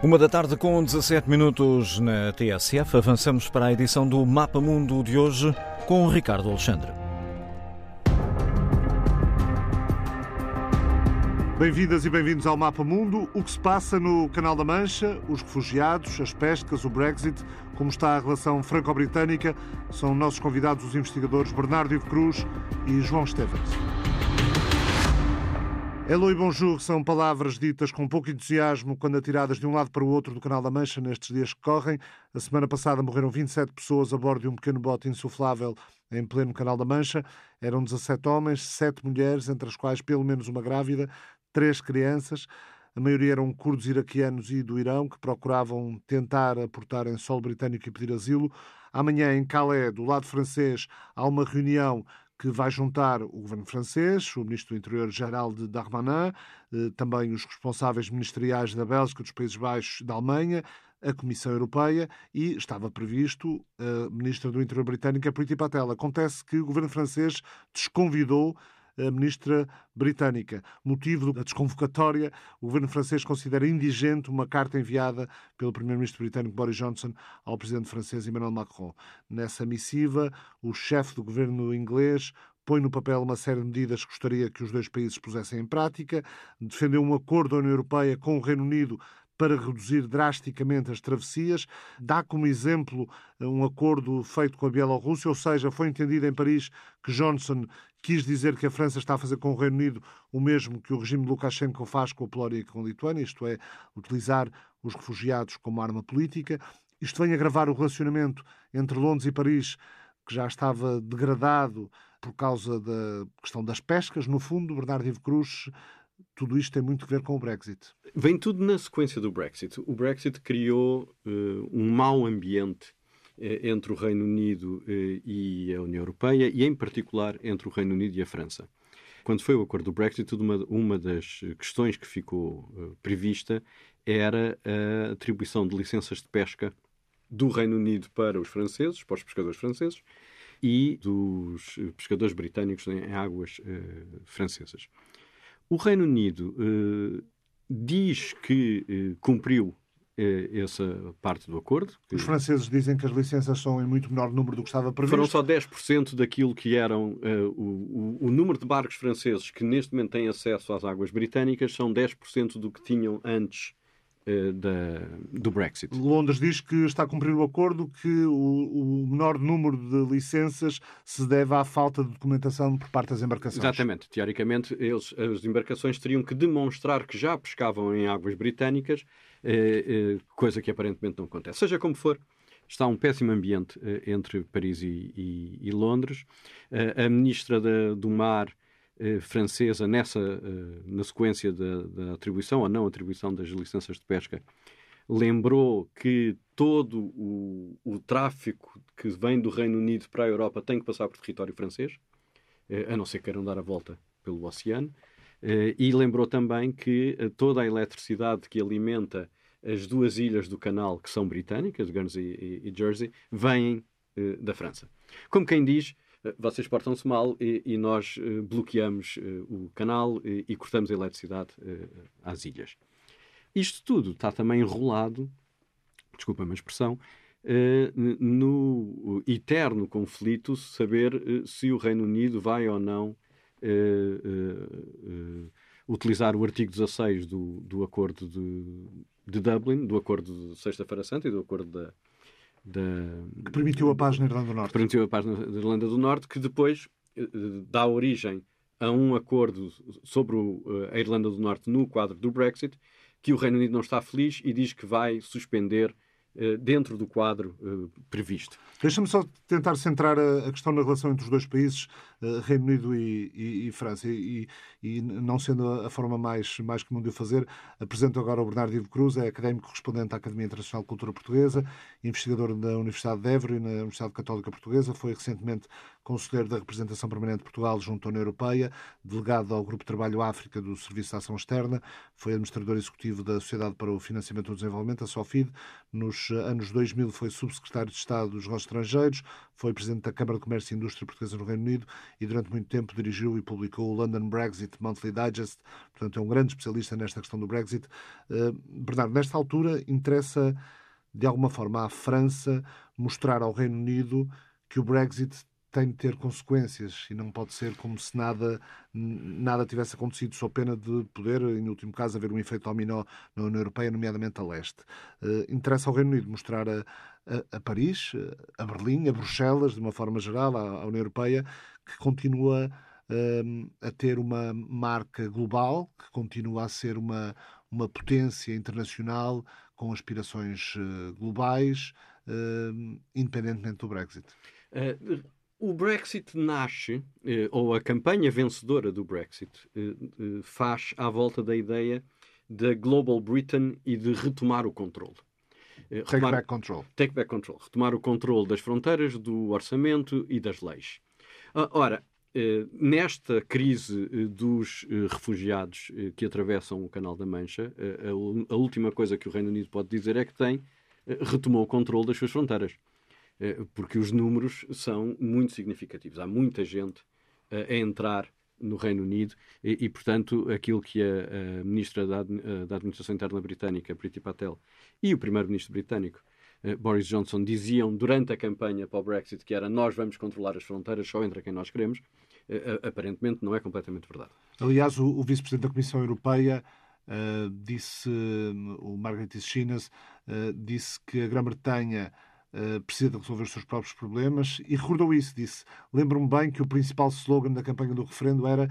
Uma da tarde com 17 minutos na TSF, avançamos para a edição do Mapa Mundo de hoje com Ricardo Alexandre. Bem-vindas e bem-vindos ao Mapa Mundo. O que se passa no Canal da Mancha, os refugiados, as pescas, o Brexit, como está a relação franco-britânica, são nossos convidados os investigadores Bernardo Ivo Cruz e João Stevens. Hello e bonjour são palavras ditas com pouco entusiasmo quando atiradas de um lado para o outro do Canal da Mancha nestes dias que correm. A semana passada morreram 27 pessoas a bordo de um pequeno bote insuflável em pleno Canal da Mancha. Eram 17 homens, 7 mulheres, entre as quais pelo menos uma grávida, três crianças. A maioria eram curdos iraquianos e do Irão que procuravam tentar aportar em solo britânico e pedir asilo. Amanhã, em Calais, do lado francês, há uma reunião que vai juntar o governo francês, o ministro do Interior Gerald Darmanin, eh, também os responsáveis ministeriais da Bélgica, dos Países Baixos, da Alemanha, a Comissão Europeia e estava previsto a ministra do Interior britânica, Priti Patel. Acontece que o governo francês desconvidou a ministra britânica. Motivo da desconvocatória, o governo francês considera indigente uma carta enviada pelo primeiro-ministro britânico Boris Johnson ao presidente francês Emmanuel Macron. Nessa missiva, o chefe do governo inglês põe no papel uma série de medidas que gostaria que os dois países pusessem em prática, defendeu um acordo da União Europeia com o Reino Unido para reduzir drasticamente as travessias. Dá como exemplo um acordo feito com a Bielorrússia, ou seja, foi entendido em Paris que Johnson quis dizer que a França está a fazer com o Reino Unido o mesmo que o regime de Lukashenko faz com a Polónia e com a Lituânia, isto é, utilizar os refugiados como arma política. Isto vem agravar o relacionamento entre Londres e Paris, que já estava degradado por causa da questão das pescas. No fundo, Bernardo Ivo Cruz tudo isto tem muito a ver com o Brexit. Vem tudo na sequência do Brexit. O Brexit criou uh, um mau ambiente uh, entre o Reino Unido uh, e a União Europeia e, em particular, entre o Reino Unido e a França. Quando foi o acordo do Brexit, uma, uma das questões que ficou prevista era a atribuição de licenças de pesca do Reino Unido para os franceses, para os pescadores franceses, e dos pescadores britânicos em águas francesas. O Reino Unido uh, diz que uh, cumpriu uh, essa parte do acordo. Os franceses dizem que as licenças são em muito menor número do que estava previsto. Foram só 10% daquilo que eram o, o, número de barcos franceses que neste momento têm acesso às águas britânicas, são 10% do que tinham antes eh, da, do Brexit. Londres diz que está a cumprir o acordo, que o, o, menor número de licenças se deve à falta de documentação por parte das embarcações. Exatamente. Teoricamente, eles, as embarcações teriam que demonstrar que já pescavam em águas britânicas, eh, eh, coisa que aparentemente não acontece. Seja como for, está um péssimo ambiente eh, entre Paris e, e, e Londres. Eh, a ministra da, do Mar eh, francesa nessa, eh, na sequência da, da, atribuição ou não atribuição das licenças de pesca, lembrou que todo o, o tráfico que vem do Reino Unido para a Europa tem que passar por território francês, eh, a não ser que queiram dar a volta pelo oceano, e lembrou também que toda a eletricidade que alimenta as duas ilhas do canal, que são britânicas, Guernsey e, Jersey, vêm da França. Como quem diz, eh, vocês portam-se mal e, e, nós uh, bloqueamos uh, o canal e, e, cortamos a eletricidade às ilhas. Isto tudo está também enrolado, desculpa a expressão, no eterno conflito saber se o Reino Unido vai ou não utilizar o artigo 16 do, do Acordo de, de Dublin, do Acordo de Sexta-feira Santa e do Acordo da, da, que permitiu a paz na Irlanda do Norte. permitiu a paz na Irlanda do Norte, que depois eh, dá origem a um acordo sobre eh, a Irlanda do Norte no quadro do Brexit, que o Reino Unido não está feliz e diz que vai suspender eh, dentro do quadro previsto. Deixa-me só tentar centrar a, questão na relação entre os dois países, Reino Unido e, e, e França, e, e, não sendo a forma mais, mais comum de o fazer, apresento agora o Bernardo Ivo Cruz, é académico correspondente à Academia Internacional de Cultura Portuguesa, investigador da Universidade de Évora e na Universidade Católica Portuguesa, foi recentemente conselheiro da Representação Permanente de Portugal junto à União Europeia, delegado ao Grupo de Trabalho África do Serviço de Ação Externa, foi administrador executivo da Sociedade para o Financiamento do Desenvolvimento, a SOFID, nos nos anos 2000 foi subsecretário de Estado dos Negócios Estrangeiros, foi presidente da Câmara de Comércio e Indústria Portuguesa no Reino Unido e durante muito tempo dirigiu e publicou o London Brexit Monthly Digest, portanto é um grande especialista nesta questão do Brexit. Uh, Bernardo, nesta altura interessa de alguma forma à França mostrar ao Reino Unido que o Brexit tem de ter consequências e não pode ser como se nada, nada tivesse acontecido, só pena de poder, em último caso, haver um efeito dominó na União Europeia, nomeadamente a leste. Uh, interessa ao Reino Unido mostrar a, a, a, Paris, a Berlim, a Bruxelas, de uma forma geral, à, à União Europeia, que continua uh, a ter uma marca global, que continua a ser uma, uma potência internacional com aspirações uh, globais, independentemente do Brexit. Uh, o Brexit nasce, eh, ou a campanha vencedora do Brexit, faz à volta da ideia da Global Britain e de retomar o controle. Take back control. Take back control. Retomar o controle das fronteiras, do orçamento e das leis. Ah, ora, nesta crise dos refugiados que atravessam o Canal da Mancha, a última coisa que o Reino Unido pode dizer é que tem retomou o controle das suas fronteiras. Eh, porque os números são muito significativos. Há muita gente eh, a entrar no Reino Unido e, e portanto, aquilo que a, a Ministra da, eh, da, Administração Interna Britânica, Priti Patel, e o Primeiro-Ministro britânico, Boris Johnson, diziam durante a campanha para o Brexit que era nós vamos controlar as fronteiras, só entra quem nós queremos, aparentemente não é completamente verdade. Aliás, o, o Vice-Presidente da Comissão Europeia uh, disse, o Margaret Chinas, uh, disse que a Grã-Bretanha Uh, precisa resolver os seus próprios problemas e recordou isso, disse lembro-me bem que o principal slogan da campanha do referendo era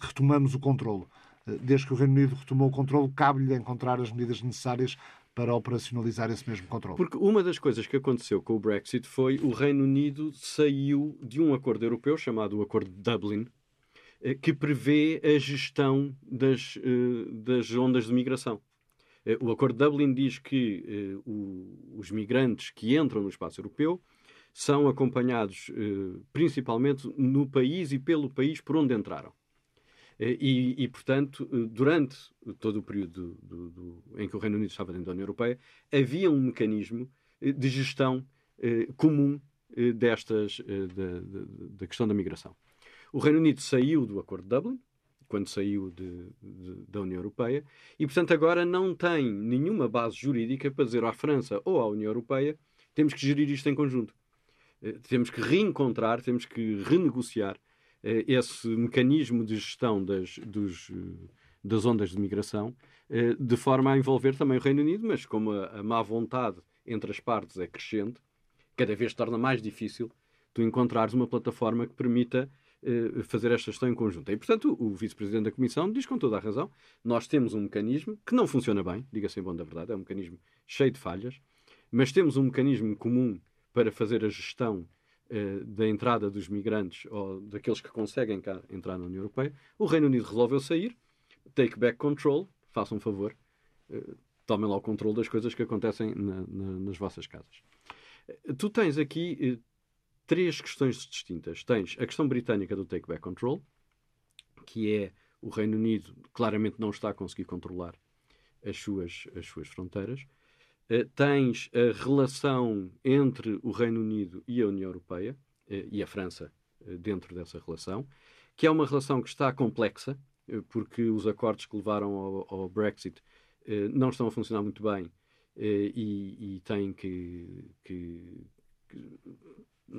retomamos o controle. Desde que o Reino Unido retomou o controle, cabe-lhe encontrar as medidas necessárias para operacionalizar esse mesmo controle. Porque uma das coisas que aconteceu com o Brexit foi o Reino Unido saiu de um acordo europeu chamado o Acordo de Dublin, uh, que prevê a gestão das, das ondas de migração. Eh, o Acordo de Dublin diz que eh, os migrantes que entram no espaço europeu são acompanhados eh, principalmente no país e pelo país por onde entraram. E, e, portanto, durante todo o período do, do, do, em que o Reino Unido estava dentro da União Europeia, havia um mecanismo de gestão comum destas, da, da questão da migração. O Reino Unido saiu do Acordo de Dublin, quando saiu de, de, da União Europeia, e portanto agora não tem nenhuma base jurídica para dizer à França ou à União Europeia temos que gerir isto em conjunto. Eh, temos que reencontrar, temos que renegociar eh, esse mecanismo de gestão das, dos, eh, das ondas de migração, de forma a envolver também o Reino Unido, mas como a, a má vontade entre as partes é crescente, cada vez torna mais difícil tu encontrares uma plataforma que permita eh, fazer esta gestão em conjunto. E, portanto, o vice-presidente da Comissão diz com toda a razão: nós temos um mecanismo que não funciona bem, diga-se em bom da verdade, é um mecanismo cheio de falhas, mas temos um mecanismo comum para fazer a gestão eh, da entrada dos migrantes ou daqueles que conseguem cá entrar na União Europeia. O Reino Unido resolveu sair, take back control, façam um favor, eh, tomem lá o controle das coisas que acontecem na, na, nas vossas casas. Tu tens aqui três questões distintas. Tens a questão britânica do take back control, que é o Reino Unido claramente não está a conseguir controlar as suas, as suas fronteiras. Uh, tens a relação entre o Reino Unido e a União Europeia uh, e a França uh, dentro dessa relação, que é uma relação que está complexa, porque os acordos que levaram ao, ao Brexit não estão a funcionar muito bem e, e têm que, que, que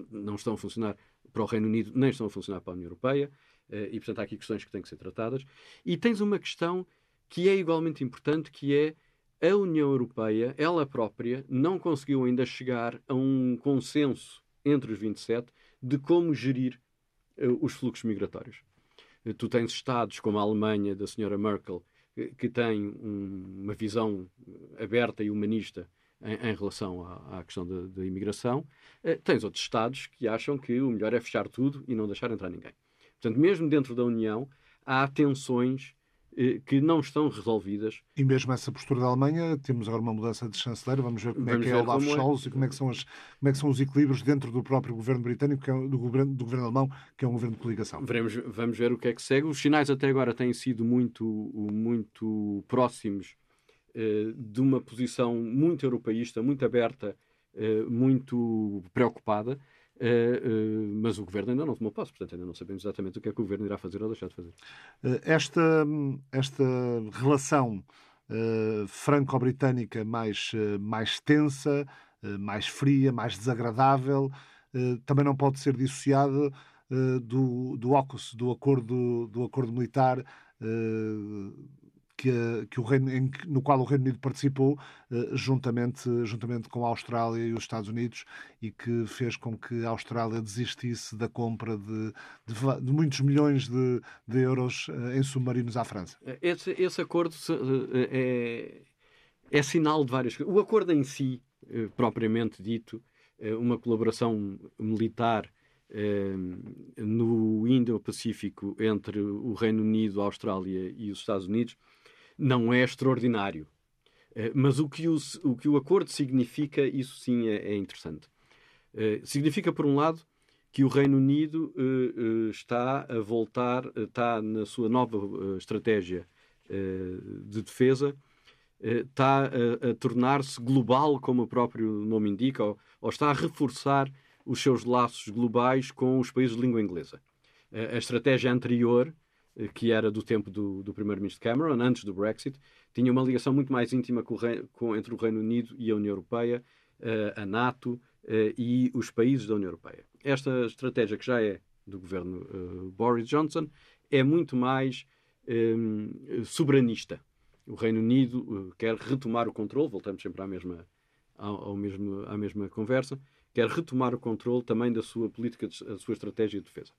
não estão a funcionar para o Reino Unido, nem estão a funcionar para a União Europeia, eh, e portanto há aqui questões que têm que ser tratadas. E tens uma questão que é igualmente importante, que é a União Europeia, ela própria, não conseguiu ainda chegar a um consenso entre os 27 de como gerir uh, os fluxos migratórios. Uh, tu tens Estados como a Alemanha, da senhora Merkel, uh, que têm um, uma visão aberta e humanista em, em relação à, à questão da imigração. Tens outros Estados que acham que o melhor é fechar tudo e não deixar entrar ninguém. Portanto, mesmo dentro da União, há tensões eh, que não estão resolvidas. E mesmo essa postura da Alemanha, temos agora uma mudança de chanceler, vamos ver como vamos é que é o Olaf é. Scholz e como é, que são as, como é que são os equilíbrios dentro do próprio governo britânico, é, do, governo, do governo alemão, que é um governo de coligação. Veremos, vamos ver o que é que segue. Os sinais até agora têm sido muito, muito próximos de uma posição muito europeísta, muito aberta, muito preocupada, mas o governo ainda não tomou posse, portanto ainda não sabemos exatamente o que é que o governo irá fazer ou deixar de fazer. esta, esta relação franco-britânica mais, mais tensa, mais fria, mais desagradável, também não pode ser dissociada do, do AUKUS, do acordo, do acordo militar que, que o Reino, em, no qual o Reino Unido participou, uh, juntamente, juntamente com a Austrália e os Estados Unidos, e que fez com que a Austrália desistisse da compra de, de, de muitos milhões de, de euros uh, em submarinos à França. Esse, esse acordo é, é sinal de várias coisas. O acordo em si, propriamente dito, uma colaboração militar no Indo-Pacífico entre o Reino Unido, a Austrália e os Estados Unidos não é extraordinário. Eh, mas o que o, o, que o acordo significa, isso sim é, é interessante. Eh, significa, por um lado, que o Reino Unido eh, está a voltar, está na sua nova estratégia de defesa, está a, a tornar-se global, como o próprio nome indica, ou, ou, está a reforçar os seus laços globais com os países de língua inglesa. A, estratégia anterior que era do tempo do, do primeiro-ministro Cameron, antes do Brexit, tinha uma ligação muito mais íntima com com, entre o Reino Unido e a União Europeia, uh, a NATO uh, e os países da União Europeia. Esta estratégia, que já é do governo Boris Johnson, é muito mais um, soberanista. O Reino Unido quer retomar o controle, voltamos sempre à mesma, ao, ao mesmo, à mesma conversa, quer retomar o controle também da sua política, da sua estratégia de defesa.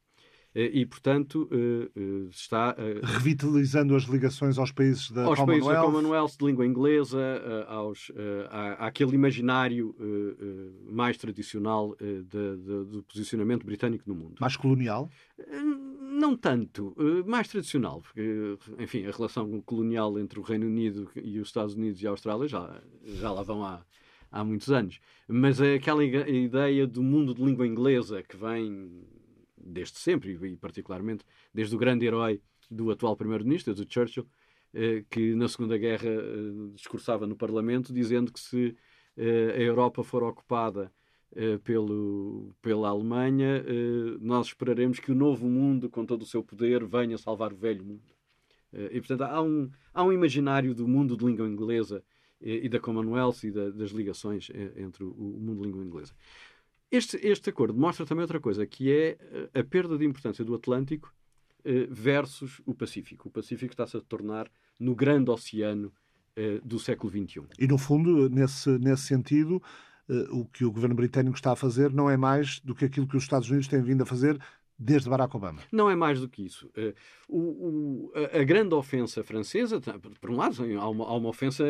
Eh, e, portanto, eh, eh, está... Revitalizando as ligações aos países da aos Commonwealth. países da Commonwealth de língua inglesa, aos, à, àquele imaginário mais tradicional de, de, do posicionamento britânico no mundo. Mais colonial? Não tanto, mais tradicional, porque, enfim, a relação colonial entre o Reino Unido e os Estados Unidos e a Austrália já, já lá vão há, há muitos anos. Mas é aquela ideia do mundo de língua inglesa que vem desde sempre, e particularmente desde o grande herói do atual primeiro-ministro, do Churchill, eh, que na Segunda Guerra eh, discursava no Parlamento dizendo que se eh, a Europa for ocupada pelo, pela Alemanha, nós esperaremos que o novo mundo, com todo o seu poder, venha salvar o velho mundo. E, portanto, há um, há um imaginário do mundo de língua inglesa e da Commonwealth e da, das ligações entre o mundo de língua inglesa. Este, este acordo mostra também outra coisa, que é eh, a perda de importância do Atlântico eh, versus o Pacífico. O Pacífico está-se a tornar no grande oceano eh, do século XXI. E, no fundo, nesse, nesse sentido, o que o governo britânico está a fazer não é mais do que aquilo que os Estados Unidos têm vindo a fazer desde Barack Obama. Não é mais do que isso. O, o, a, grande ofensa francesa, por um lado, há uma, há uma ofensa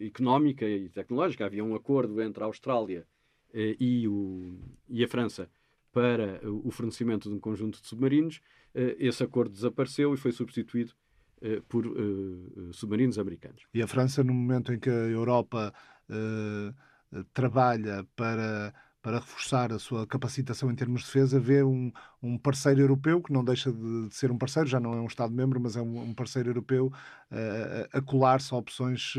económica e tecnológica. Havia um acordo entre a Austrália e, o, e a França para o fornecimento de um conjunto de submarinos, eh, esse acordo desapareceu e foi substituído eh, por submarinos americanos. E a França, no momento em que a Europa trabalha para para reforçar a sua capacitação em termos de defesa, vê um, um parceiro europeu, que não deixa de, de, ser um parceiro, já não é um Estado-membro, mas é um, um parceiro europeu, uh, a colar-se a opções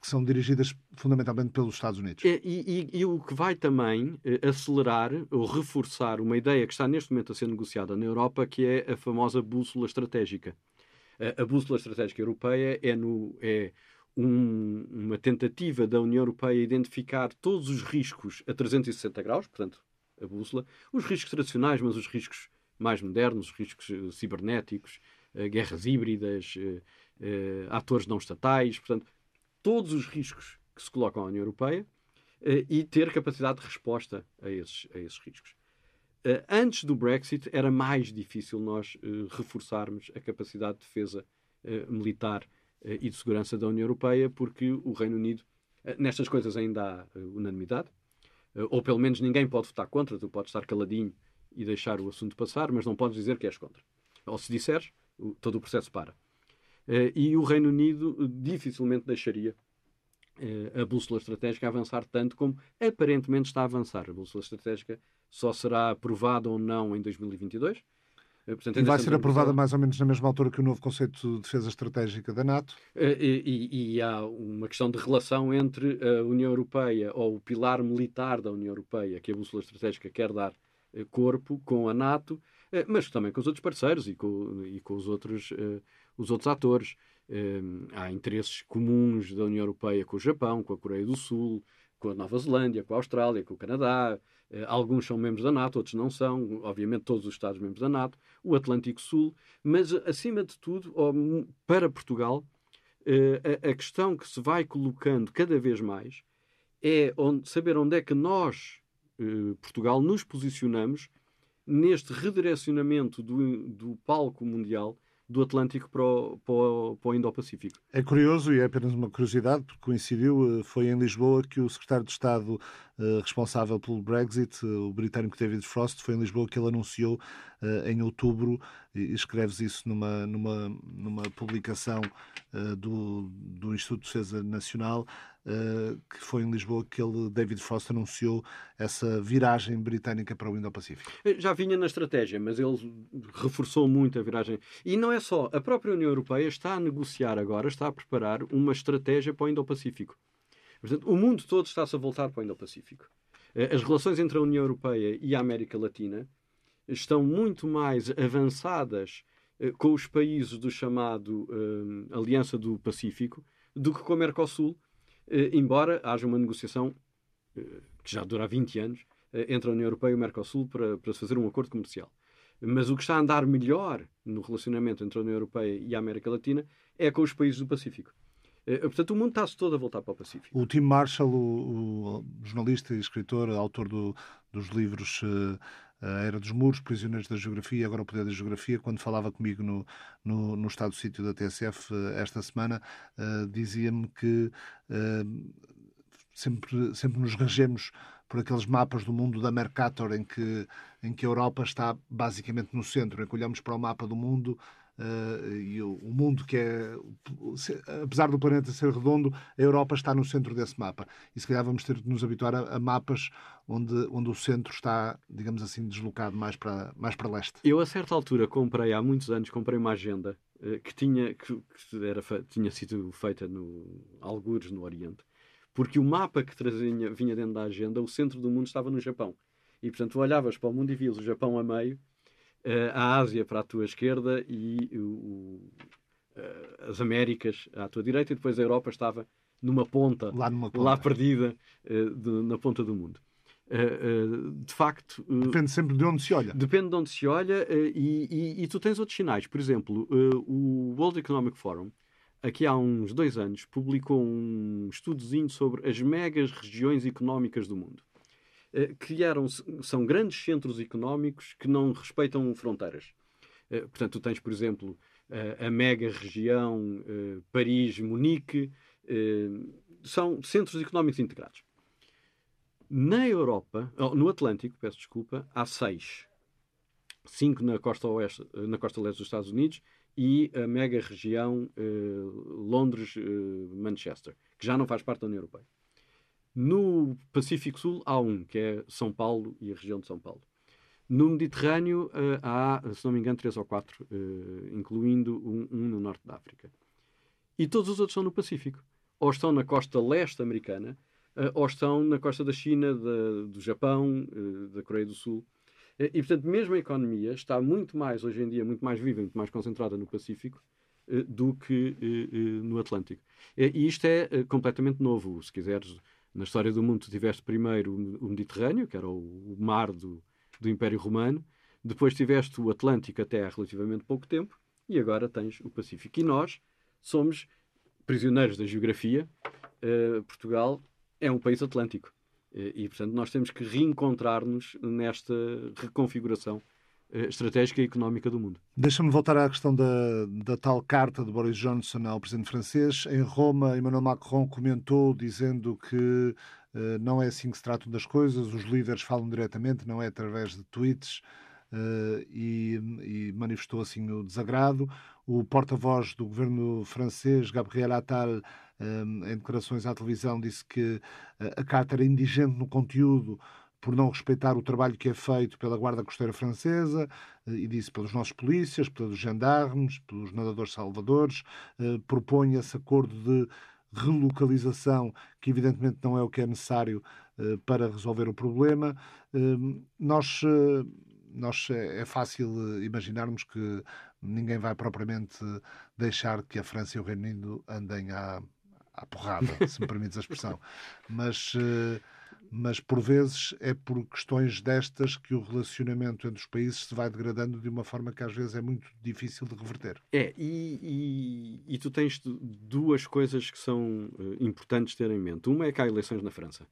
que são dirigidas fundamentalmente pelos Estados Unidos. E, e, e, o que vai também eh, acelerar ou reforçar uma ideia que está neste momento a ser negociada na Europa, que é a famosa bússola estratégica. A, bússola estratégica europeia é, no, é um, uma tentativa da União Europeia identificar todos os riscos a 360 graus, portanto, a bússola, os riscos tradicionais, mas os riscos mais modernos, os riscos uh, cibernéticos, uh, guerras híbridas, atores não estatais, portanto, todos os riscos que se colocam à União Europeia uh, e ter capacidade de resposta a esses, a esses riscos. Uh, antes do Brexit era mais difícil nós uh, reforçarmos a capacidade de defesa militar e de segurança da União Europeia, porque o Reino Unido, nestas coisas ainda há unanimidade, ou pelo menos ninguém pode votar contra, tu podes estar caladinho e deixar o assunto passar, mas não podes dizer que és contra. Ou se disseres, todo o processo para. Eh, e o Reino Unido dificilmente deixaria eh, a bússola estratégica avançar tanto como aparentemente está a avançar. A bússola estratégica só será aprovada ou não em 2022. Portanto, e vai ser aprovada mais ou menos na mesma altura que o novo conceito de defesa estratégica da NATO? E, e, e, há uma questão de relação entre a União Europeia ou o pilar militar da União Europeia, que a bússola estratégica quer dar corpo, com a NATO, mas também com os outros parceiros e com, e com os, outros, os outros atores. Há interesses comuns da União Europeia com o Japão, com a Coreia do Sul, com a Nova Zelândia, com a Austrália, com o Canadá. Eh, alguns são membros da NATO, outros não são. Obviamente, todos os Estados-membros da NATO, o Atlântico Sul. Mas, acima de tudo, para Portugal, eh, a questão que se vai colocando cada vez mais é saber onde é que nós, eh, Portugal, nos posicionamos neste redirecionamento do, do palco mundial do Atlântico para o, para o, para o Indo-Pacífico. É curioso e é apenas uma curiosidade, porque coincidiu, eh, foi em Lisboa que o secretário de Estado eh, responsável pelo Brexit, eh, o britânico David Frost, foi em Lisboa que ele anunciou em outubro, e escreves isso numa, numa, numa publicação do, do Instituto de Defesa Nacional, que foi em Lisboa que ele, David Frost anunciou essa viragem britânica para o Indo-Pacífico. Eh, já vinha na estratégia, mas ele reforçou muito a viragem. E não é só, a própria União Europeia está a negociar agora, está a preparar uma estratégia para o Indo-Pacífico. Portanto, o mundo todo está-se a voltar para o Indo-Pacífico. Eh, as relações entre a União Europeia e a América Latina estão muito mais avançadas com os países do chamado Aliança do Pacífico do que com a Mercosul, eh, embora haja uma negociação eh, que já dura há 20 anos eh, entre a União Europeia e o Mercosul para, para se fazer um acordo comercial. Mas o que está a andar melhor no relacionamento entre a União Europeia e a América Latina é com os países do Pacífico. Portanto, o mundo está-se todo a voltar para o Pacífico. O Tim Marshall, o, o jornalista e escritor, autor do, dos livros a Era dos Muros, Prisioneiros da Geografia, agora o Poder da Geografia, quando falava comigo no, no, no Estado do Sítio da TSF eh, esta semana, uh, dizia-me que uh, sempre, sempre nos regemos por aqueles mapas do mundo da Mercator, em que, em que a Europa está basicamente no centro, em que olhamos para o mapa do mundo Uh, e o, mundo que é, apesar do planeta ser redondo, a Europa está no centro desse mapa. E se calhar vamos ter de nos habituar a, a mapas onde, onde o centro está, digamos assim, deslocado mais para, mais para leste. Eu, a certa altura, comprei, há muitos anos, comprei uma agenda uh, que, tinha, que, que era, tinha sido feita no algures no Oriente, porque o mapa que trazia, vinha dentro da agenda, o centro do mundo estava no Japão. E, portanto, olhavas para o mundo e vias o Japão a meio a Ásia para a tua esquerda e o, uh, as Américas à tua direita, e depois a Europa estava numa ponta, lá, numa ponta. lá perdida, de, na ponta do mundo. de facto. depende sempre de onde se olha. Depende de onde se olha e, e, e, tu tens outros sinais. Por exemplo, o World Economic Forum, aqui há uns dois anos, publicou um estudozinho sobre as megas regiões económicas do mundo. Eh, eram, são grandes centros económicos que não respeitam fronteiras. Eh, portanto, tu tens, por exemplo, a mega região eh, Paris-Munique, são centros económicos integrados. Na Europa, no Atlântico, peço desculpa, há seis. Cinco na costa, oeste, na costa leste dos Estados Unidos e a mega região Londres-Manchester, que já não faz parte da União Europeia. No Pacífico Sul há um, que é São Paulo e a região de São Paulo. No Mediterrâneo uh, há, se não me engano, três ou quatro, uh, incluindo um, no norte da África. E todos os outros estão no Pacífico. Ou estão na costa leste americana, uh, ou estão na costa da China, da, do Japão, da Coreia do Sul. E, portanto, mesmo a economia está muito mais, hoje em dia, muito mais viva, muito mais concentrada no Pacífico do que no Atlântico. E isto é completamente novo. Se quiseres na história do mundo, tu tiveste primeiro o Mediterrâneo, que era o, mar do, do Império Romano, depois tiveste o Atlântico até há relativamente pouco tempo, e agora tens o Pacífico. E nós somos prisioneiros da geografia. Uh, Portugal é um país atlântico. Uh, e, portanto, nós temos que reencontrar-nos nesta reconfiguração estratégica e económica do mundo. Deixa-me voltar à questão da, da tal carta de Boris Johnson ao presidente francês. Em Roma, Emmanuel Macron comentou dizendo que uh, não é assim que se tratam das coisas, os líderes falam diretamente, não é através de tweets. Uh, e, e, manifestou assim o desagrado. O porta-voz do governo francês, Gabriel Attal, em declarações à televisão, disse que a carta era indigente no conteúdo, por não respeitar o trabalho que é feito pela Guarda Costeira Francesa, e disse pelos nossos polícias, pelos gendarmes, pelos nadadores salvadores, propõe esse acordo de relocalização, que evidentemente não é o que é necessário para resolver o problema. Nós nós é, fácil imaginarmos que ninguém vai propriamente deixar que a França e o Reino Unido andem à, à porrada, se me permites a expressão. Mas, eh, mas por vezes é por questões destas que o relacionamento entre os países se vai degradando de uma forma que às vezes é muito difícil de reverter. É, e, e, e tu tens duas coisas que são uh, importantes ter em mente. Uma é que há eleições na França.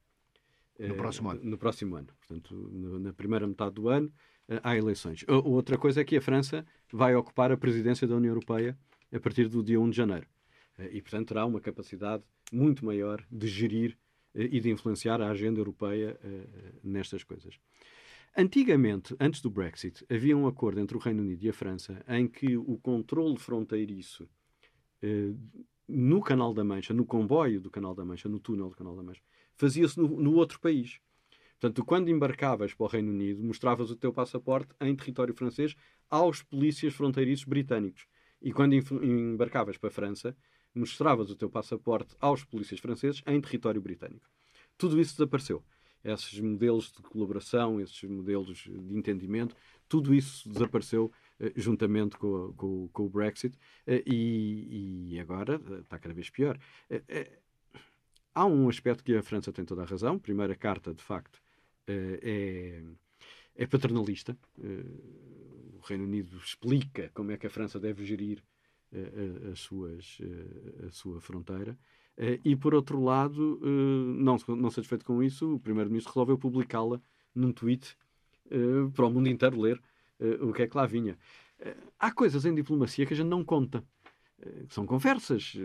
No uh, próximo ano. No próximo ano. Portanto, na primeira metade do ano uh, há eleições. Outra coisa é que a França vai ocupar a presidência da União Europeia a partir do dia 1 de janeiro. Eh, e, portanto, terá uma capacidade muito maior de gerir eh, e de influenciar a agenda europeia eh, nestas coisas. Antigamente, antes do Brexit, havia um acordo entre o Reino Unido e a França em que o controle fronteiriço no Canal da Mancha, no comboio do Canal da Mancha, no túnel do Canal da Mancha, fazia-se no, no, outro país. Portanto, quando embarcavas para o Reino Unido, mostravas o teu passaporte em território francês aos polícias fronteiriços britânicos. E quando embarcavas para a França, mostravas o teu passaporte aos polícias franceses em território britânico. Tudo isso desapareceu. Esses modelos de colaboração, esses modelos de entendimento, tudo isso desapareceu eh, juntamente com, com, com, o Brexit eh, e, e, agora eh, está cada vez pior. há um aspecto que a França tem toda a razão. A carta, de facto, é, é paternalista. o Reino Unido explica como é que a França deve gerir as suas, a sua fronteira. E, por outro lado, não, não satisfeito com isso, o Primeiro-Ministro resolveu publicá-la num tweet para o mundo inteiro ler o que é que lá vinha. Há coisas em diplomacia que a gente não conta. São conversas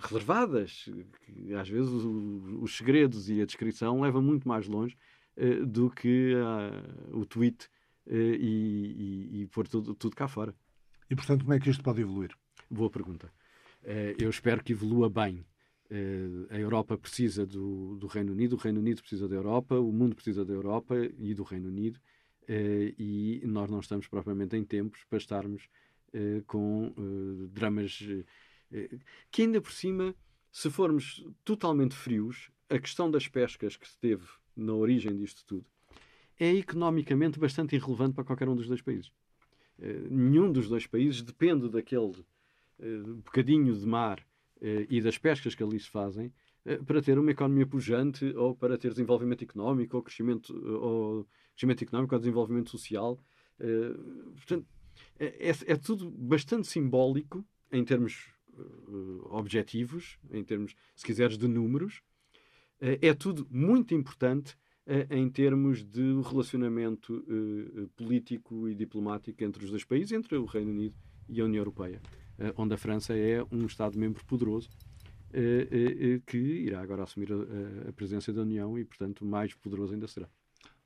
reservadas, que às vezes os segredos e a descrição levam muito mais longe do que o tweet e, e, e pôr tudo, tudo cá fora. E, portanto, como é que isto pode evoluir? Boa pergunta. Eh, eu espero que evolua bem. Eh, a Europa precisa do, do, Reino Unido, o Reino Unido precisa da Europa, o mundo precisa da Europa e do Reino Unido. Eh, e nós não estamos propriamente em tempos para estarmos com dramas que, ainda por cima, se formos totalmente frios, a questão das pescas que se teve na origem disto tudo é economicamente bastante irrelevante para qualquer um dos dois países. Eh, nenhum dos dois países depende daquele uh, bocadinho de mar uh, e das pescas que ali se fazem para ter uma economia pujante ou para ter desenvolvimento económico ou crescimento, ou crescimento económico ou desenvolvimento social. portanto, é, é, é, tudo bastante simbólico em termos objetivos, em termos, se quiseres, de números. é tudo muito importante em termos de relacionamento uh, político e diplomático entre os dois países, entre o Reino Unido e a União Europeia, onde a França é um Estado-membro poderoso que irá agora assumir a, a, presidência da União e, portanto, mais poderoso ainda será.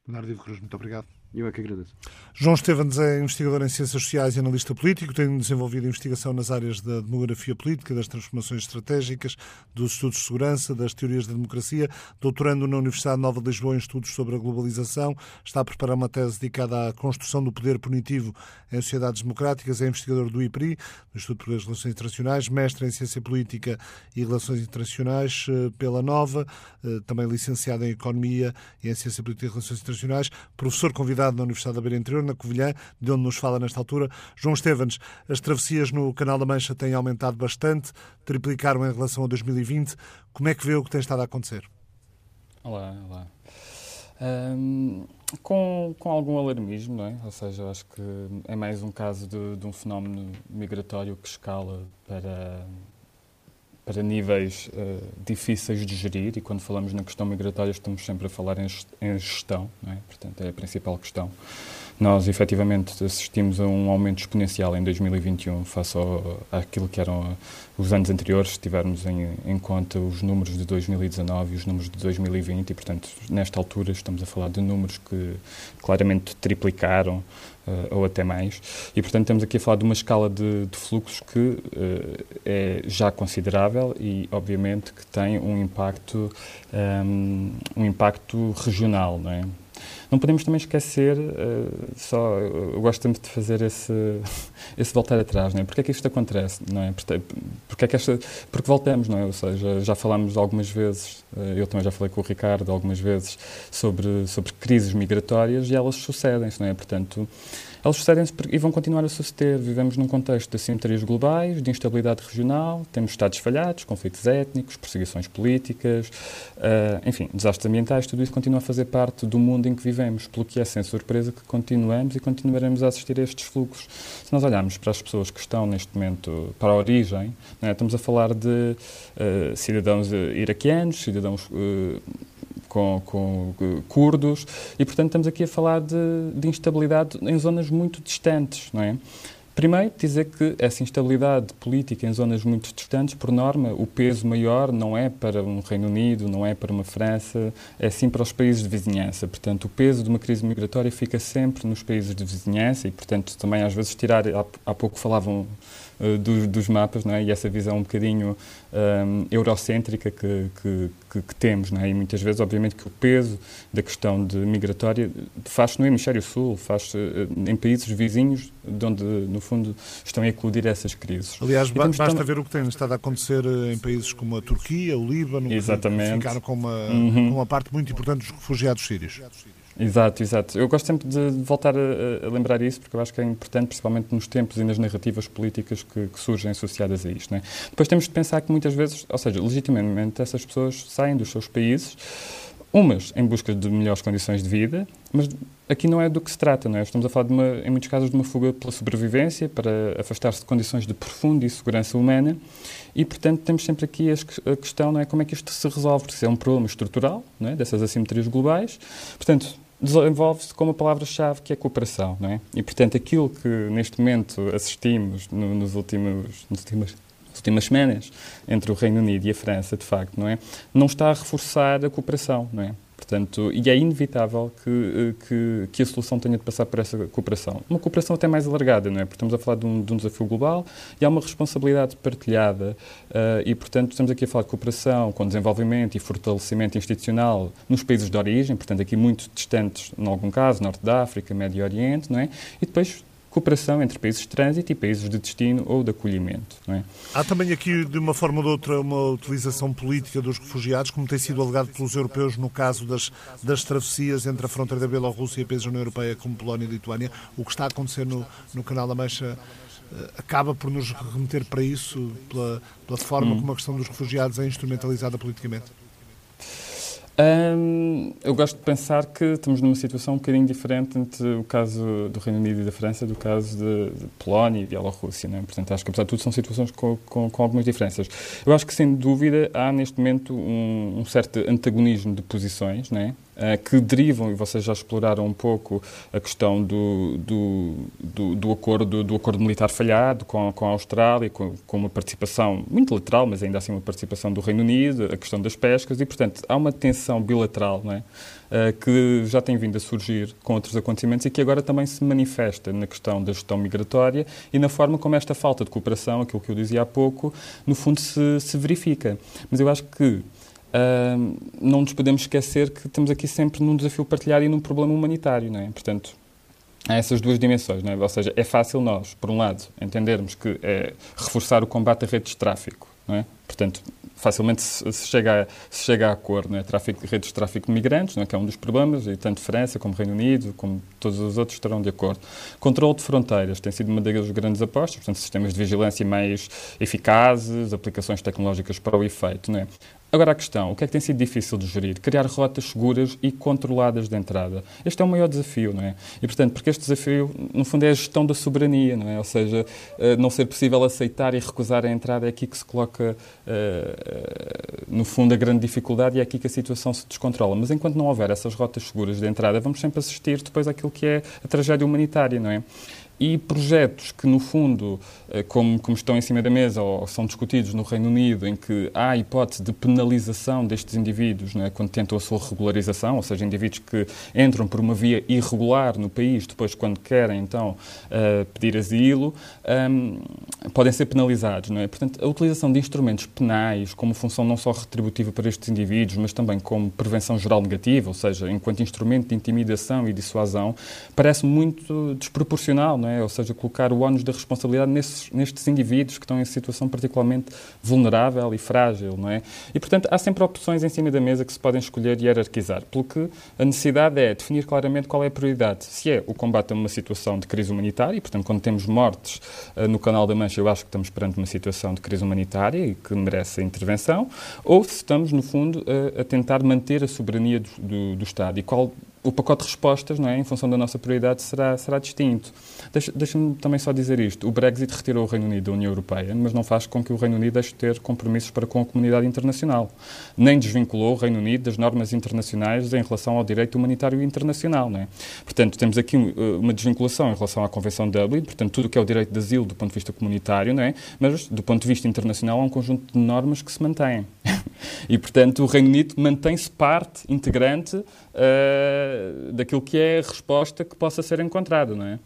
Leonardo Ivo Cruz, muito obrigado. Eu é que agradeço. João Estevens é investigador em Ciências Sociais e analista político, tem desenvolvido investigação nas áreas da demografia política, das transformações estratégicas, dos estudos de segurança, das teorias da democracia, doutorando na Universidade Nova de Lisboa em estudos sobre a globalização, está a preparar uma tese dedicada à construção do poder punitivo em sociedades democráticas, é investigador do IPRI, do Instituto de Relações Internacionais, mestre em Ciência Política e Relações Internacionais eh, pela Nova, eh, também licenciado em Economia e em Ciência Política e Relações Internacionais, professor convidado na Universidade da Beira Interior, na Covilhã, de onde nos fala nesta altura. João Estevens, as travessias no Canal da Mancha têm aumentado bastante, triplicaram em relação a 2020. Como é que vê o que tem estado a acontecer? Olá, olá. Um, com, com algum alarmismo, não é? Ou seja, acho que é mais um caso de, de um fenómeno migratório que escala para para níveis uh, difíceis de gerir, e quando falamos na questão migratória estamos sempre a falar em, gestão, é? portanto é a principal questão. Nós efetivamente assistimos a um aumento exponencial em 2021 face ao, àquilo que eram os anos anteriores, se tivermos em, em, conta os números de 2019 e os números de 2020, e portanto nesta altura estamos a falar de números que claramente triplicaram ou até mais. E, portanto, estamos aqui a falar de uma escala de, de fluxos que é já considerável e, obviamente, que tem um impacto, um, um impacto regional, não é? Não podemos também esquecer, uh, só, eu gosto sempre de fazer esse, esse voltar atrás, não é? Porque é que isto acontece, não é? Porque, porque é que esta, porque voltamos, não é? Ou seja, já falámos algumas vezes, uh, eu também já falei com o Ricardo algumas vezes sobre, sobre crises migratórias e elas sucedem-se, não é? Portanto, eles sucedem-se e vão continuar a suceder. Vivemos num contexto de assimetrias globais, de instabilidade regional, temos Estados falhados, conflitos étnicos, perseguições políticas, uh, enfim, desastres ambientais, tudo isso continua a fazer parte do mundo em que vivemos, pelo que é sem surpresa que continuamos e continuaremos a assistir a estes fluxos. Se nós olharmos para as pessoas que estão neste momento, para a origem, é? estamos a falar de uh, cidadãos iraquianos, cidadãos uh, com, com uh, curdos, e portanto estamos aqui a falar de, de, instabilidade em zonas muito distantes, não é? Primeiro, dizer que essa instabilidade política em zonas muito distantes, por norma, o peso maior não é para um Reino Unido, não é para uma França, é sim para os países de vizinhança. Portanto, o peso de uma crise migratória fica sempre nos países de vizinhança e, portanto, também às vezes tirar, há pouco falavam uh, dos, dos, mapas, não é? e essa visão um bocadinho um, eurocêntrica que, que, que, que temos, é? e muitas vezes, obviamente, que o peso da questão de migratória faz-se no hemisfério sul, faz-se uh, em países vizinhos, de onde, no fundo, estão a eclodir essas crises. Aliás, ba basta também... ver o que tem estado a acontecer eh, em países como a Turquia, o Líbano, Exatamente. que ficaram com uma, uhum. com uma parte muito importante dos refugiados sírios. Exato, exato. Eu gosto sempre de voltar a, a, lembrar isso, porque eu acho que é importante, principalmente nos tempos e nas narrativas políticas que, que surgem associadas a isto. É? Depois temos de pensar que muitas vezes, ou seja, legitimamente, essas pessoas saem dos seus países, umas em busca de melhores condições de vida, mas aqui não é do que se trata, não é? Estamos a falar, uma, em muitos casos, de uma fuga pela sobrevivência, para afastar-se de condições de profunda insegurança humana, e, portanto, temos sempre aqui a questão, não é? Como é que isto se resolve? Porque isso é um problema estrutural, não é? Dessas assimetrias globais. Portanto, desenvolve-se com uma palavra-chave que é cooperação, não é? E, portanto, aquilo que neste momento assistimos no, nos últimos, nos últimas, nas últimas semanas entre o Reino Unido e a França, de facto, não é? Não está a reforçar a cooperação, não é? Portanto, e é inevitável que, eh, que, que, a solução tenha de passar por essa cooperação. Uma cooperação até mais alargada, não é? Porque estamos a falar de um, de um desafio global e há uma responsabilidade partilhada uh, e, portanto, estamos aqui a falar de cooperação com desenvolvimento e fortalecimento institucional nos países de origem, portanto, aqui muito distantes, em algum caso, Norte da África, Médio Oriente, não é? E depois cooperação entre países de trânsito e países de destino ou de acolhimento. É? Há também aqui, de uma forma ou de outra, uma utilização política dos refugiados, como tem sido alegado pelos europeus no caso das, das travessias entre a fronteira da Bielorrússia e países da União Europeia, como Polónia e Lituânia. O que está a acontecer no, no Canal da Mancha eh, acaba por nos remeter para isso, pela, pela forma hum. como a questão dos refugiados é instrumentalizada politicamente? Eu gosto de pensar que estamos numa situação um bocadinho diferente entre o caso do Reino Unido e da França do caso de, de Polónia e Bielorrússia. Né? Portanto, acho que, apesar de tudo, são situações com, com, com, algumas diferenças. Eu acho que, sem dúvida, há neste momento um, um certo antagonismo de posições, né? Uh, que derivam, e vocês já exploraram um pouco a questão do, do, do, do acordo, do acordo militar falhado com, com a Austrália, com, com, uma participação muito lateral, mas ainda assim uma participação do Reino Unido, a questão das pescas, e portanto há uma tensão bilateral não é? Uh, que já tem vindo a surgir com outros acontecimentos e que agora também se manifesta na questão da gestão migratória e na forma como esta falta de cooperação, aquilo que eu dizia há pouco, no fundo se, se verifica. Mas eu acho que Uh, não nos podemos esquecer que estamos aqui sempre num desafio partilhado e num problema humanitário, não é? Portanto, há essas duas dimensões, não é? Ou seja, é fácil nós, por um lado, entendermos que é reforçar o combate a redes de tráfico, não é? Portanto, facilmente se, chega a, se chega a acordo, não é? Tráfico, redes de tráfico de migrantes, não é? que é um dos problemas, e tanto França como Reino Unido, como todos os outros estarão de acordo. Controle de fronteiras tem sido uma das grandes apostas, portanto, sistemas de vigilância mais eficazes, aplicações tecnológicas para o efeito, não é? Agora a questão, o que é que tem sido difícil de gerir? Criar rotas seguras e controladas de entrada. Este é o maior desafio, não é? E, portanto, porque este desafio, no fundo, é a gestão da soberania, não é? Ou seja, eh, não ser possível aceitar e recusar a entrada é aqui que se coloca, eh, eh, no fundo, a grande dificuldade e é aqui que a situação se descontrola. Mas enquanto não houver essas rotas seguras de entrada, vamos sempre assistir depois àquilo que é a tragédia humanitária, não é? E projetos que, no fundo, eh, como, como, estão em cima da mesa ou são discutidos no Reino Unido, em que há a hipótese de penalização destes indivíduos né, quando tentam a sua regularização, ou seja, indivíduos que entram por uma via irregular no país, depois, quando querem, então, uh, pedir asilo, um, podem ser penalizados. Não é? Portanto, a utilização de instrumentos penais como função não só retributiva para estes indivíduos, mas também como prevenção geral negativa, ou seja, enquanto instrumento de intimidação e dissuasão, parece muito desproporcional. Não é? Ou seja, colocar o ónus da responsabilidade nesses, nestes indivíduos que estão em situação particularmente vulnerável e frágil, não é? E, portanto, há sempre opções em cima da mesa que se podem escolher e hierarquizar, pelo que a necessidade é definir claramente qual é a prioridade. Se é o combate a uma situação de crise humanitária, e, portanto, quando temos mortes uh, no Canal da Mancha, eu acho que estamos perante uma situação de crise humanitária e que merece intervenção, ou se estamos, no fundo, uh, a tentar manter a soberania do, do, do Estado. E qual o pacote de respostas, não é, em função da nossa prioridade, será, será distinto. Deixa-me também só dizer isto. O Brexit retirou o Reino Unido da União Europeia, mas não faz com que o Reino Unido deixe de ter compromissos para com a comunidade internacional. Nem desvinculou o Reino Unido das normas internacionais em relação ao direito humanitário internacional. Não é? Portanto, temos aqui uma desvinculação em relação à Convenção de Dublin, portanto, tudo o que é o direito de asilo do ponto de vista comunitário, não é? mas do ponto de vista internacional há um conjunto de normas que se mantêm. e, portanto, o Reino Unido mantém-se parte integrante uh, daquilo que é a resposta que possa ser encontrada, não é?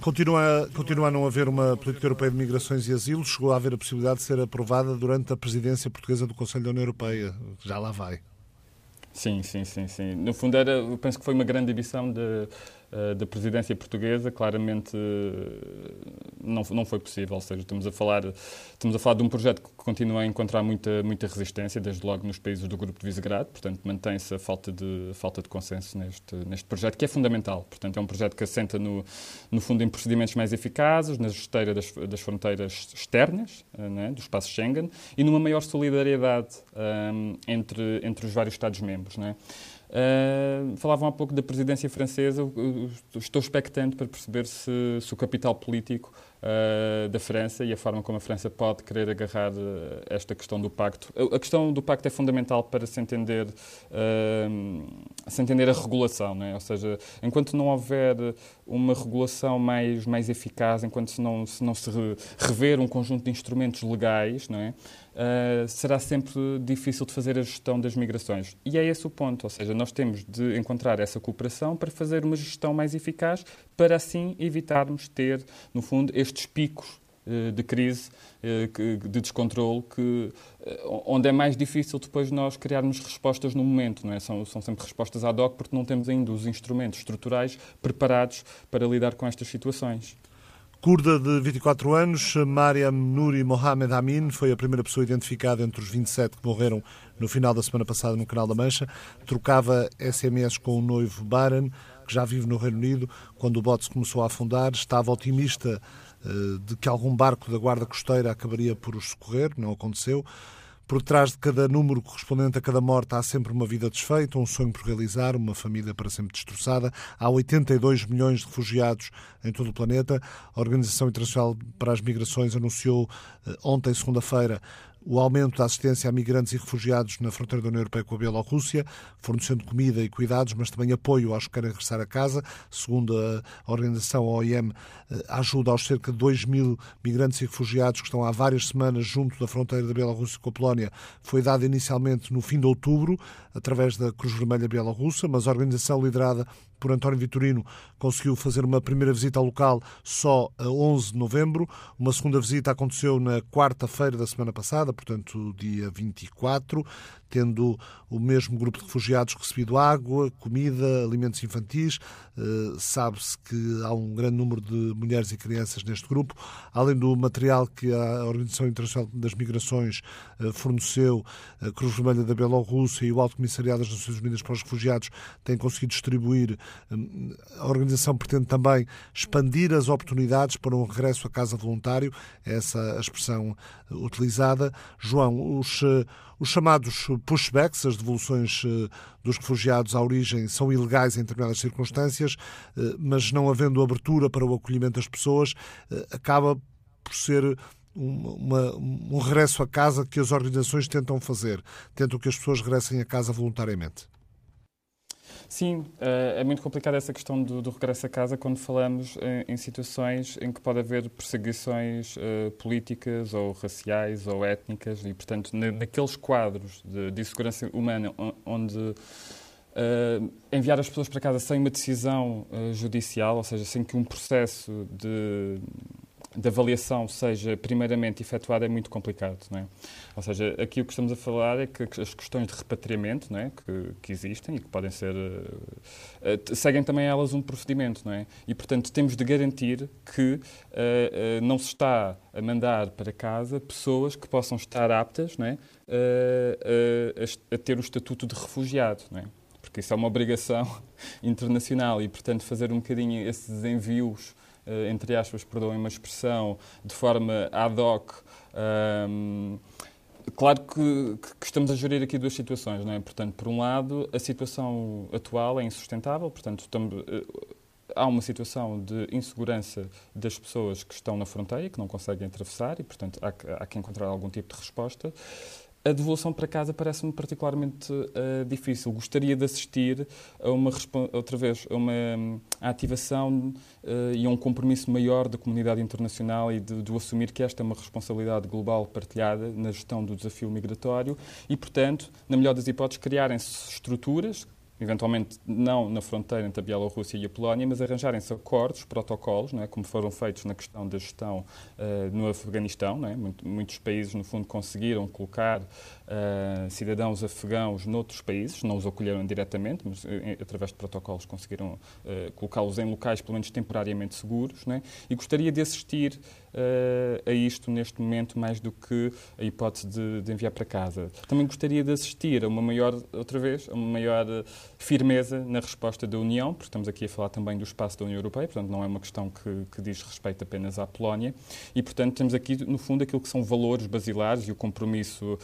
Continua, continua a não haver uma política europeia de migrações e asilo. Chegou a haver a possibilidade de ser aprovada durante a presidência portuguesa do Conselho da União Europeia. Já lá vai. Sim, sim, sim, sim. No fundo, era, eu penso que foi uma grande ambição de da presidência portuguesa, claramente eh, não, não foi possível. Ou seja, estamos a, falar, estamos a falar de um projeto que continua a encontrar muita, muita resistência, desde logo nos países do Grupo de Visegrado, portanto, mantém-se a falta de, a falta de consenso neste, neste projeto, que é fundamental. Portanto, é um projeto que assenta, no, no fundo, em procedimentos mais eficazes, na esteira das, das fronteiras externas, eh, né, do espaço Schengen, e numa maior solidariedade um, entre, entre os vários Estados-membros. Né? Uh, falavam há pouco da presidência francesa. Estou expectante para perceber se, se o capital político uh, da França e a forma como a França pode querer agarrar uh, esta questão do pacto. A, questão do pacto é fundamental para se entender, se entender a regulação, é? ou seja, enquanto não houver uma regulação mais, mais eficaz, enquanto se não se, não se rever um conjunto de instrumentos legais, não é? Uh, será sempre difícil de fazer a gestão das migrações. E é esse o ponto, ou seja, nós temos de encontrar essa cooperação para fazer uma gestão mais eficaz, para assim evitarmos ter, no fundo, estes picos uh, de crise, uh, de descontrole, que, onde é mais difícil depois nós criarmos respostas no momento, não é? São, são sempre respostas ad hoc porque não temos ainda os instrumentos estruturais preparados para lidar com estas situações. Curda de 24 anos, Mariam Nouri Mohamed Amin foi a primeira pessoa identificada entre os 27 que morreram no final da semana passada no Canal da Mancha. Trocava SMS com o noivo Baran, que já vive no Reino Unido. Quando o bote começou a afundar, estava otimista eh, de que algum barco da Guarda Costeira acabaria por os socorrer. Não aconteceu. Por trás de cada número correspondente a cada morte há sempre uma vida desfeita, um sonho por realizar, uma família para sempre destroçada. Há 82 milhões de refugiados em todo o planeta. A Organização Internacional para as Migrações anunciou eh, ontem, segunda-feira, o aumento da assistência a migrantes e refugiados na fronteira da União Europeia com a Bielorrússia, fornecendo comida e cuidados, mas também apoio aos que querem regressar a casa. Segundo a organização OIM, eh, ajuda aos cerca de 2 mil migrantes e refugiados que estão há várias semanas junto da fronteira da Bielorrússia com a Polónia. Foi dada inicialmente no fim de outubro, através da Cruz Vermelha Bielorrussa, mas a organização liderada por António Vitorino conseguiu fazer uma primeira visita ao local só a 11 de novembro. Uma segunda visita aconteceu na quarta-feira da semana passada, portanto, dia 24 tendo o mesmo grupo de refugiados recebido água, comida, alimentos infantis. Uh, Sabe-se que há um grande número de mulheres e crianças neste grupo. Além do material que a Organização Internacional das Migrações uh, forneceu, a Cruz Vermelha da Bielorrússia e o Alto Comissariado das Nações Unidas para os Refugiados têm conseguido distribuir. Uh, a organização pretende também expandir as oportunidades para um regresso a casa voluntário, é essa a expressão utilizada. João, os os chamados pushbacks, as devoluções eh, dos refugiados à origem, são ilegais em determinadas circunstâncias, eh, mas não havendo abertura para o acolhimento das pessoas, eh, acaba por ser uma, um regresso a casa que as organizações tentam fazer, tentam que as pessoas regressem a casa voluntariamente. Sim, eh, é muito complicada essa questão do, do, regresso a casa quando falamos em, em, situações em que pode haver perseguições uh, políticas ou raciais ou étnicas e, portanto, na, naqueles quadros de, de insegurança humana onde uh, enviar as pessoas para casa sem uma decisão uh, judicial, ou seja, sem que um processo de de avaliação seja primeiramente efetuada é muito complicado. Não é? Ou seja, aqui o que estamos a falar é que as questões de repatriamento não é? que, que existem e que podem ser. Uh, seguem também elas um procedimento. Não é? E, portanto, temos de garantir que uh, uh, não se está a mandar para casa pessoas que possam estar aptas não é? a, a, ter o estatuto de refugiado. Não é? Porque isso é uma obrigação internacional e, portanto, fazer um bocadinho esses envios entre aspas, perdoem uma expressão, de forma ad hoc. Um, claro que, que, estamos a gerir aqui duas situações, não é? Portanto, por um lado, a situação atual é insustentável, portanto, estamos, eh, há uma situação de insegurança das pessoas que estão na fronteira, que não conseguem atravessar e, portanto, há, há que encontrar algum tipo de resposta a devolução para casa parece-me particularmente uh, difícil. Gostaria de assistir a uma outra vez a uma um, a ativação uh, e a um compromisso maior da comunidade internacional e de, de assumir que esta é uma responsabilidade global partilhada na gestão do desafio migratório e, portanto, na melhor das hipóteses, criarem-se estruturas eventualmente não na fronteira entre a Bielorrússia e a Polónia, mas arranjarem-se acordos, protocolos, não é? como foram feitos na questão da gestão uh, no Afeganistão. Não é? muitos países, no fundo, conseguiram colocar uh, cidadãos afegãos noutros países, não os acolheram diretamente, mas uh, através de protocolos conseguiram colocá-los em locais, pelo menos temporariamente seguros. Não é? E gostaria de assistir uh, a isto neste momento mais do que a hipótese de, de, enviar para casa. Também gostaria de assistir a uma maior, outra vez, a uma maior eh, firmeza na resposta da União, porque estamos aqui a falar também do espaço da União Europeia, portanto não é uma questão que, que diz respeito apenas à Polónia, e portanto temos aqui no fundo aquilo que são valores basilares e o compromisso, uh,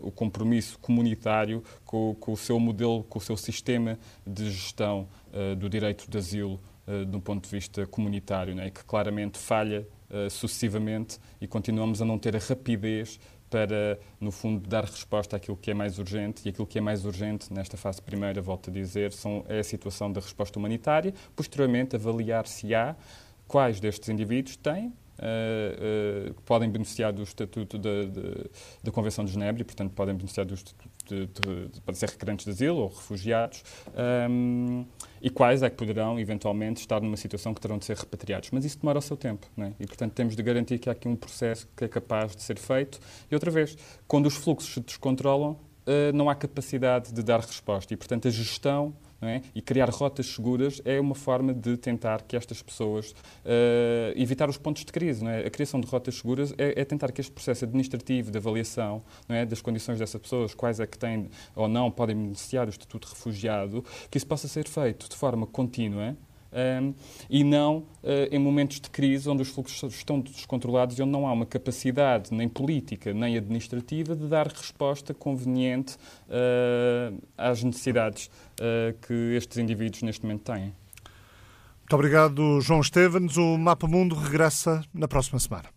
o compromisso comunitário com, com, o seu modelo, com o seu sistema de gestão uh, do direito de asilo uh, do ponto de vista comunitário, né, que claramente falha sucessivamente e continuamos a não ter a rapidez para, no fundo, dar resposta àquilo que é mais urgente. E aquilo que é mais urgente nesta fase primeira, volto a dizer, são, é a situação da resposta humanitária. Posteriormente, avaliar se há quais destes indivíduos têm Uh, uh, podem beneficiar do Estatuto da Convenção de Genebra e, portanto, podem beneficiar do Estatuto de, de, de, podem ser requerentes de asilo ou refugiados, um, e quais é que poderão, eventualmente, estar numa situação que terão de ser repatriados. Mas isso demora o seu tempo, é? e, portanto, temos de garantir que há aqui um processo que é capaz de ser feito. E, outra vez, quando os fluxos se descontrolam, uh, não há capacidade de dar resposta, e, portanto, a gestão é? E criar rotas seguras é uma forma de tentar que estas pessoas uh, evitar os pontos de crise. É? A criação de rotas seguras é, é, tentar que este processo administrativo de avaliação é? das condições dessas pessoas, quais é que têm ou não podem beneficiar do estatuto de refugiado, que isso possa ser feito de forma contínua um, e não uh, em momentos de crise onde os fluxos estão descontrolados e onde não há uma capacidade nem política nem administrativa de dar resposta conveniente uh, às necessidades uh, que estes indivíduos neste momento têm. Muito obrigado, João Estevens. O Mapa Mundo regressa na próxima semana.